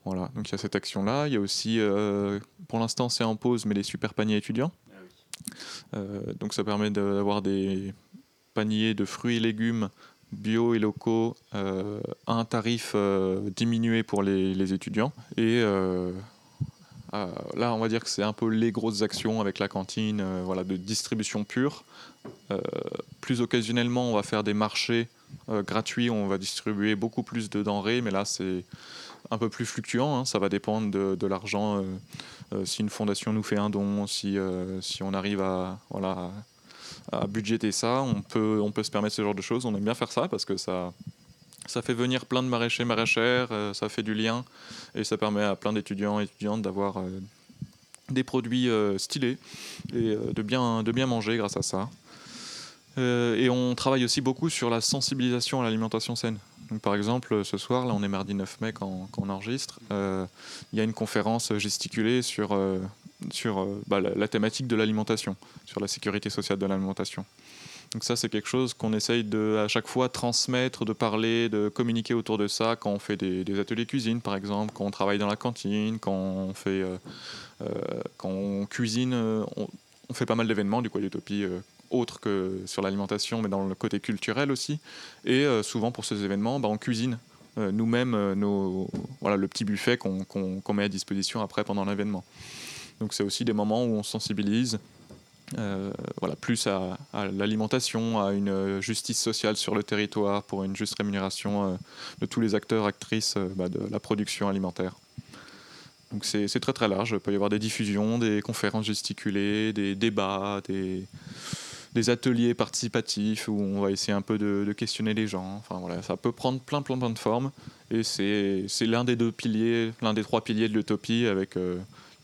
voilà, donc il y a cette action-là. Il y a aussi, euh, pour l'instant c'est en pause, mais les super paniers étudiants. Euh, donc ça permet d'avoir des paniers de fruits et légumes bio et locaux euh, un tarif euh, diminué pour les, les étudiants. Et euh, euh, là, on va dire que c'est un peu les grosses actions avec la cantine voilà, de distribution pure. Plus occasionnellement, on va faire des marchés gratuits, on va distribuer beaucoup plus de denrées, mais là, c'est un peu plus fluctuant. hein. Ça va dépendre de, l'argent. si une fondation nous fait un don, si, si on arrive à, voilà, à, à budgéter ça, on peut, on peut se permettre ce genre de choses. On aime bien faire ça parce que ça, Ça fait venir plein de maraîchers, maraîchères, euh, ça fait du lien et ça permet à plein d'étudiants et étudiantes d'avoir euh, des produits euh, stylés et de, bien, de bien manger grâce à ça. Et on travaille aussi beaucoup sur la sensibilisation à l'alimentation saine. Par exemple, ce soir, là on est mardi 9 mai quand, on enregistre, il y a une conférence gesticulée sur, sur euh, bah, la, thématique de l'alimentation, sur la sécurité sociale de l'alimentation. Donc ça, c'est quelque chose qu'on essaye de à chaque fois transmettre, de parler, de communiquer autour de ça quand on fait des, des ateliers cuisine, par exemple, quand on travaille dans la cantine, quand on fait, euh, euh, quand on cuisine, on, fait pas mal d'événements du coup à l'Utopie, euh, autres que sur l'alimentation, mais dans le côté culturel aussi. Et souvent pour ces événements, bah, on cuisine nous-mêmes nos, voilà, le petit buffet qu'on met à disposition après pendant l'événement. Donc c'est aussi des moments où on sensibilise euh, voilà, plus à, l'alimentation, à une euh, justice sociale sur le territoire, pour une juste rémunération euh, de tous les acteurs, actrices bah, de la production alimentaire. Donc c'est très très large. Il peut y avoir des diffusions, des conférences gesticulées, des débats, des, ateliers participatifs où on va essayer un peu de, de questionner les gens. Enfin voilà, ça peut prendre plein plein plein de formes et c'est l'un des deux piliers, l'un des trois piliers de l'utopie avec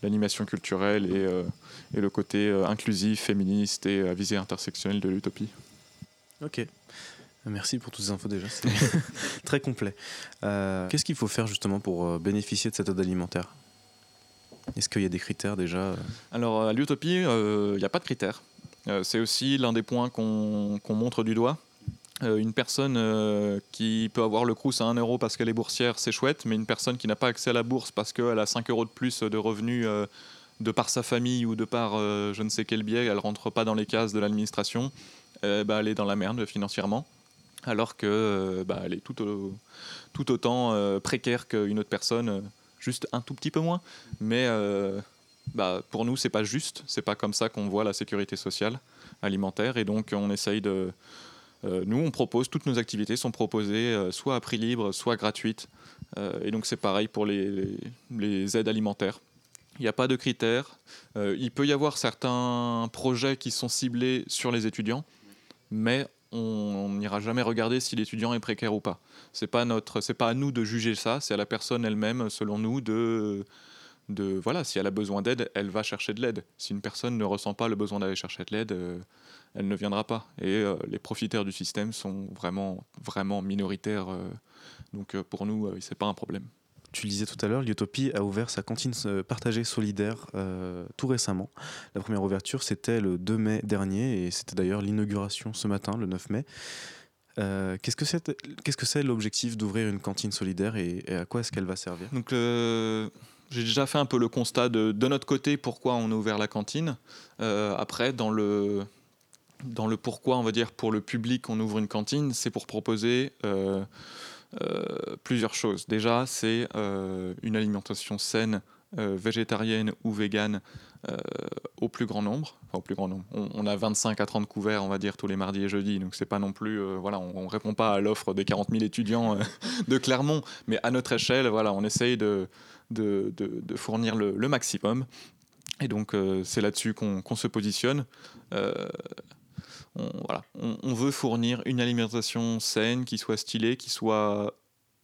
l'animation culturelle et, euh, et le côté euh, inclusif, féministe et à visée intersectionnelle de l'utopie. Ok. Merci pour toutes ces infos déjà, c'est très complet. Euh, Qu'est-ce qu'il faut faire justement pour euh, bénéficier de cette aide alimentaire? Est-ce qu'il y a des critères déjà euh? Alors à l'utopie, il n'y a pas de critères. Euh, c'est aussi l'un des points qu'on qu'on montre du doigt. Euh, une personne euh, qui peut avoir le crous à 1 euro parce qu'elle est boursière, c'est chouette, mais une personne qui n'a pas accès à la bourse parce qu'elle a 5 euros de plus de revenus euh, de par sa famille ou de par je ne sais quel biais, elle rentre pas dans les cases de l'administration, bah, elle est dans la merde financièrement. Alors que bah, elle est tout, tout autant précaire qu'une autre personne, juste un tout petit peu moins. Mais bah, pour nous, c'est pas juste, c'est pas comme ça qu'on voit la sécurité sociale alimentaire, et donc on essaye de. Euh, nous, on propose, toutes nos activités sont proposées euh, soit à prix libre, soit gratuites. Euh, et donc c'est pareil pour les, aides alimentaires. Il n'y a pas de critères. Il peut y avoir certains projets qui sont ciblés sur les étudiants, mais on n'ira jamais regarder si l'étudiant est précaire ou pas. C'est pas c'est pas à nous de juger ça, c'est à la personne elle-même, selon nous, de de voilà, si elle a besoin d'aide, elle va chercher de l'aide. Si une personne ne ressent pas le besoin d'aller chercher de l'aide, euh, elle ne viendra pas. Et euh, les profiteurs du système sont vraiment, vraiment minoritaires. euh, donc euh, pour nous, euh, c'est pas un problème. Tu le disais tout à l'heure, l'Utopie a ouvert sa cantine partagée solidaire euh, tout récemment. La première ouverture, c'était le 2 mai dernier et c'était d'ailleurs l'inauguration ce matin, le 9 mai. Euh, Qu'est-ce que c'est qu'est-ce que c'est l'objectif d'ouvrir une cantine solidaire et, et à quoi est-ce qu'elle va servir? Donc euh, j'ai déjà fait un peu le constat de, de notre côté pourquoi on a ouvert la cantine. Euh, après, dans le, dans le pourquoi, on va dire, pour le public, on ouvre une cantine, c'est pour proposer euh, euh, plusieurs choses. Déjà, c'est une alimentation saine, végétarienne ou végane au plus grand nombre. Enfin, au plus grand nombre. On, a 25 à 30 couverts, on va dire, tous les mardis et jeudis. Donc, c'est pas non plus. voilà, on, on répond pas à l'offre des 40 000 étudiants de Clermont. Mais à notre échelle, voilà, on essaye de, de, fournir le, maximum. Et donc, euh, c'est là-dessus qu'on se positionne. Euh, on, voilà, on, veut fournir une alimentation saine, qui soit stylée, qui soit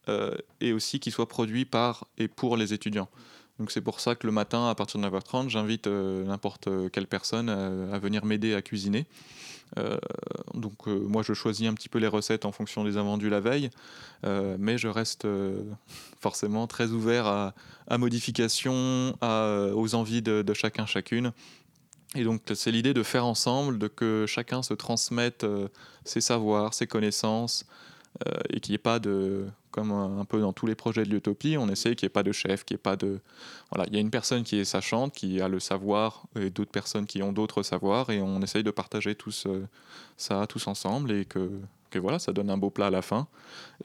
euh, et aussi qui soit produite par et pour les étudiants. Donc c'est pour ça que le matin, à partir de 9h30, j'invite n'importe quelle personne à venir m'aider à cuisiner. Euh, donc euh, moi je choisis un petit peu les recettes en fonction des invendus la veille, euh, mais je reste forcément très ouvert à, à modifications, aux envies de, chacun chacune. Et donc c'est l'idée de faire ensemble, de que chacun se transmette ses savoirs, ses connaissances, et qu'il n'y ait pas de, comme un, peu dans tous les projets de l'utopie, on essaie qu'il n'y ait pas de chef, qu'il n'y ait pas de... Voilà, il y a une personne qui est sachante, qui a le savoir, et d'autres personnes qui ont d'autres savoirs, et on essaye de partager tous euh, ça tous ensemble, et que, que voilà, ça donne un beau plat à la fin,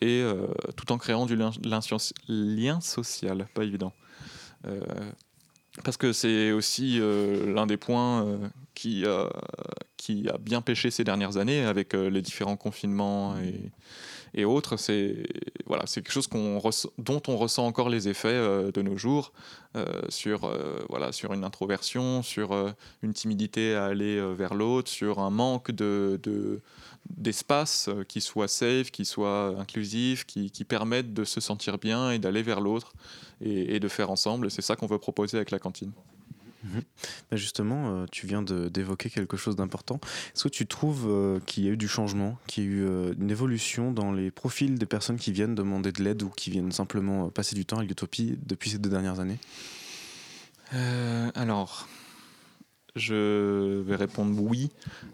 et euh, tout en créant du lien, lien soci- lien social, pas évident. Euh, parce que c'est aussi euh, l'un des points euh, qui, euh, qui a bien pêché ces dernières années avec euh, les différents confinements et, et autres. C'est voilà, c'est quelque chose dont on ressent encore les effets euh, de nos jours euh, sur, euh, voilà, sur une introversion, sur une timidité à aller vers l'autre, sur un manque de, de- d'espace qui soit safe, qui soit inclusif, qui, qui permette de se sentir bien et d'aller vers l'autre et, de faire ensemble. C'est ça qu'on veut proposer avec la cantine. Mhm. Bah justement, euh, tu viens d'évoquer quelque chose d'important. Est-ce que tu trouves euh, qu'il y a eu du changement, qu'il y a eu euh, une évolution dans les profils des personnes qui viennent demander de l'aide ou qui viennent simplement passer du temps à l'utopie depuis ces deux dernières années? Alors, je vais répondre oui,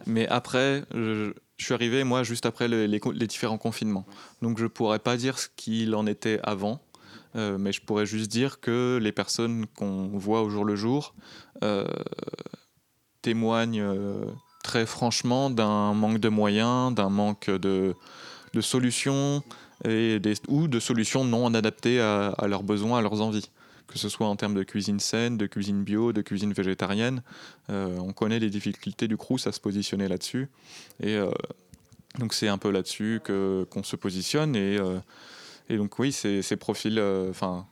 mais après, je, suis arrivé moi juste après le- les, les différents confinements, donc je pourrais pas dire ce qu'il en était avant. Euh, mais je pourrais juste dire que les personnes qu'on voit au jour le jour euh, témoignent euh, très franchement d'un manque de moyens, d'un manque de, solutions et ou de solutions non adaptées à, leurs besoins, à leurs envies. Que ce soit en termes de cuisine saine, de cuisine bio, de cuisine végétarienne. On connaît les difficultés du Crous à se positionner là-dessus. Et donc c'est un peu là-dessus que- qu'on se positionne. Et, et donc oui, ces, ces profils, euh, enfin,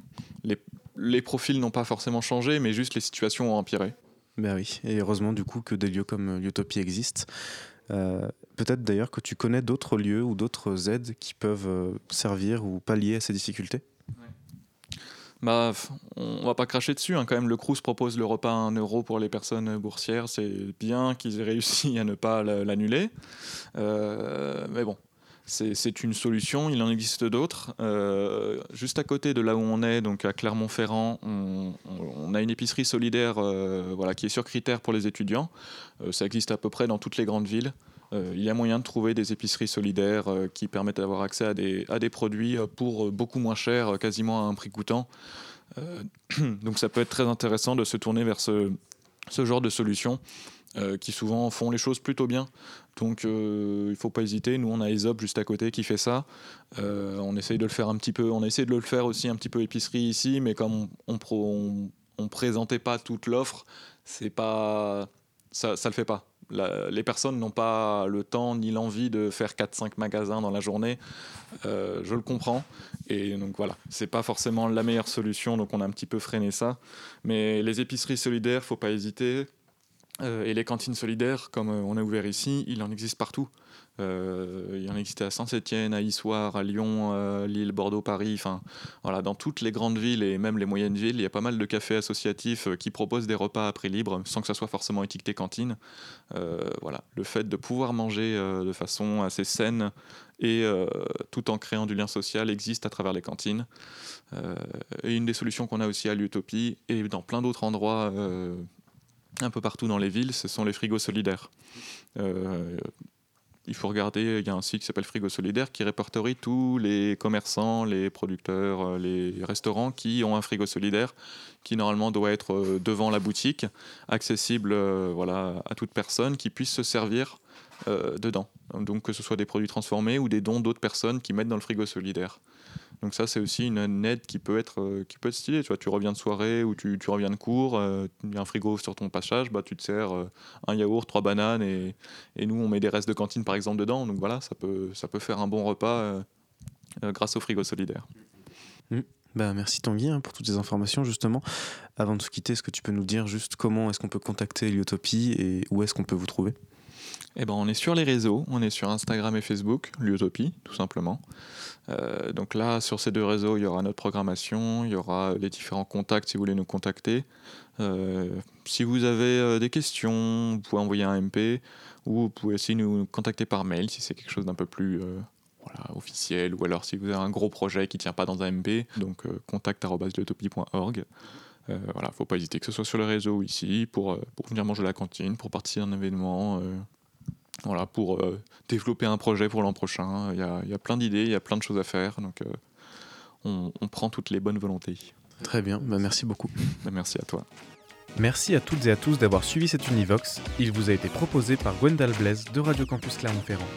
les, les profils n'ont pas forcément changé, mais juste les situations ont empiré. Ben oui, et heureusement du coup que des lieux comme euh, l'Utopie existent. Euh, Peut-être d'ailleurs que tu connais d'autres lieux ou d'autres aides qui peuvent servir ou pallier à ces difficultés? Bah, on va pas cracher dessus. hein. Quand même, le Crous propose le repas à 1 euro pour les personnes boursières. C'est bien qu'ils aient réussi à ne pas la- l'annuler. Euh, mais bon, c'est une solution. Il en existe d'autres. Euh, juste à côté de là où on est, donc à Clermont-Ferrand, on, a une épicerie solidaire euh, voilà, qui est sur critère pour les étudiants. Euh, ça existe à peu près dans toutes les grandes villes. Il y a moyen de trouver des épiceries solidaires qui permettent d'avoir accès à des, à des produits pour beaucoup moins cher, quasiment à un prix coûtant. Donc ça peut être très intéressant de se tourner vers ce, ce genre de solutions qui souvent font les choses plutôt bien. Donc euh, il ne faut pas hésiter. Nous, on a Aesop juste à côté qui fait ça. Euh, on essaye de le faire un petit peu. On essaie de le faire aussi un petit peu épicerie ici, mais comme on on, présentait pas toute l'offre, c'est pas ça, ça le fait pas. Les personnes n'ont pas le temps ni l'envie de faire 4-5 magasins dans la journée. Euh, je le comprends. Et donc voilà, c'est pas forcément la meilleure solution, donc on a un petit peu freiné ça. Mais les épiceries solidaires, faut pas hésiter. Euh, et les cantines solidaires, comme euh, on a ouvert ici, il en existe partout. Euh, il en existait à Saint-Étienne, à Issoire, à Lyon, Lille, Bordeaux, Paris. Enfin, voilà, dans toutes les grandes villes et même les moyennes villes, il y a pas mal de cafés associatifs qui proposent des repas à prix libre, sans que ça soit forcément étiqueté cantine. Voilà, le fait de pouvoir manger de façon assez saine et tout en créant du lien social existe à travers les cantines. Et une des solutions qu'on a aussi à l'Utopie et dans plein d'autres endroits un peu partout dans les villes, ce sont les frigos solidaires. Euh, il faut regarder, il y a un site qui s'appelle Frigo Solidaire qui répertorie tous les commerçants, les producteurs, euh, les restaurants qui ont un frigo solidaire qui normalement doit être euh, devant la boutique, accessible à toute personne qui puisse se servir dedans. Donc que ce soit des produits transformés ou des dons d'autres personnes qui mettent dans le frigo solidaire. Donc ça, c'est aussi une, aide qui peut être, euh, qui peut être stylée. Tu vois, tu reviens de soirée ou tu, reviens de cours, il y a un frigo sur ton passage, bah, tu te sers euh, un yaourt, trois bananes et, nous, on met des restes de cantine par exemple dedans. Donc voilà, ça peut, ça peut faire un bon repas euh, grâce au frigo solidaire. Mm. Bah, merci Tanguy hein, pour toutes ces informations justement. Avant de se quitter, est-ce que tu peux nous dire juste comment est-ce qu'on peut contacter l'Utopie et où est-ce qu'on peut vous trouver? Eh ben, on est sur les réseaux, on est sur Instagram et Facebook, l'Utopie, tout simplement. Euh, donc là, sur ces deux réseaux, il y aura notre programmation, il y aura les différents contacts si vous voulez nous contacter. Euh, si vous avez euh, des questions, vous pouvez envoyer un MP ou vous pouvez aussi nous contacter par mail si c'est quelque chose d'un peu plus euh, voilà, officiel ou alors si vous avez un gros projet qui ne tient pas dans un MP, donc euh, contact.l'utopie.org. Euh, voilà, faut pas hésiter que ce soit sur le réseau ou ici pour, euh, pour venir manger à la cantine, pour participer à un événement. euh, voilà, pour euh, développer un projet pour l'an prochain. Il y a, il y a plein d'idées, il y a plein de choses à faire. Donc, euh, on, on prend toutes les bonnes volontés. Très bien, bah, merci beaucoup. Bah, merci à toi. Merci à toutes et à tous d'avoir suivi cet Univox. Il vous a été proposé par Gwendal Blaise de Radio Campus Clermont-Ferrand.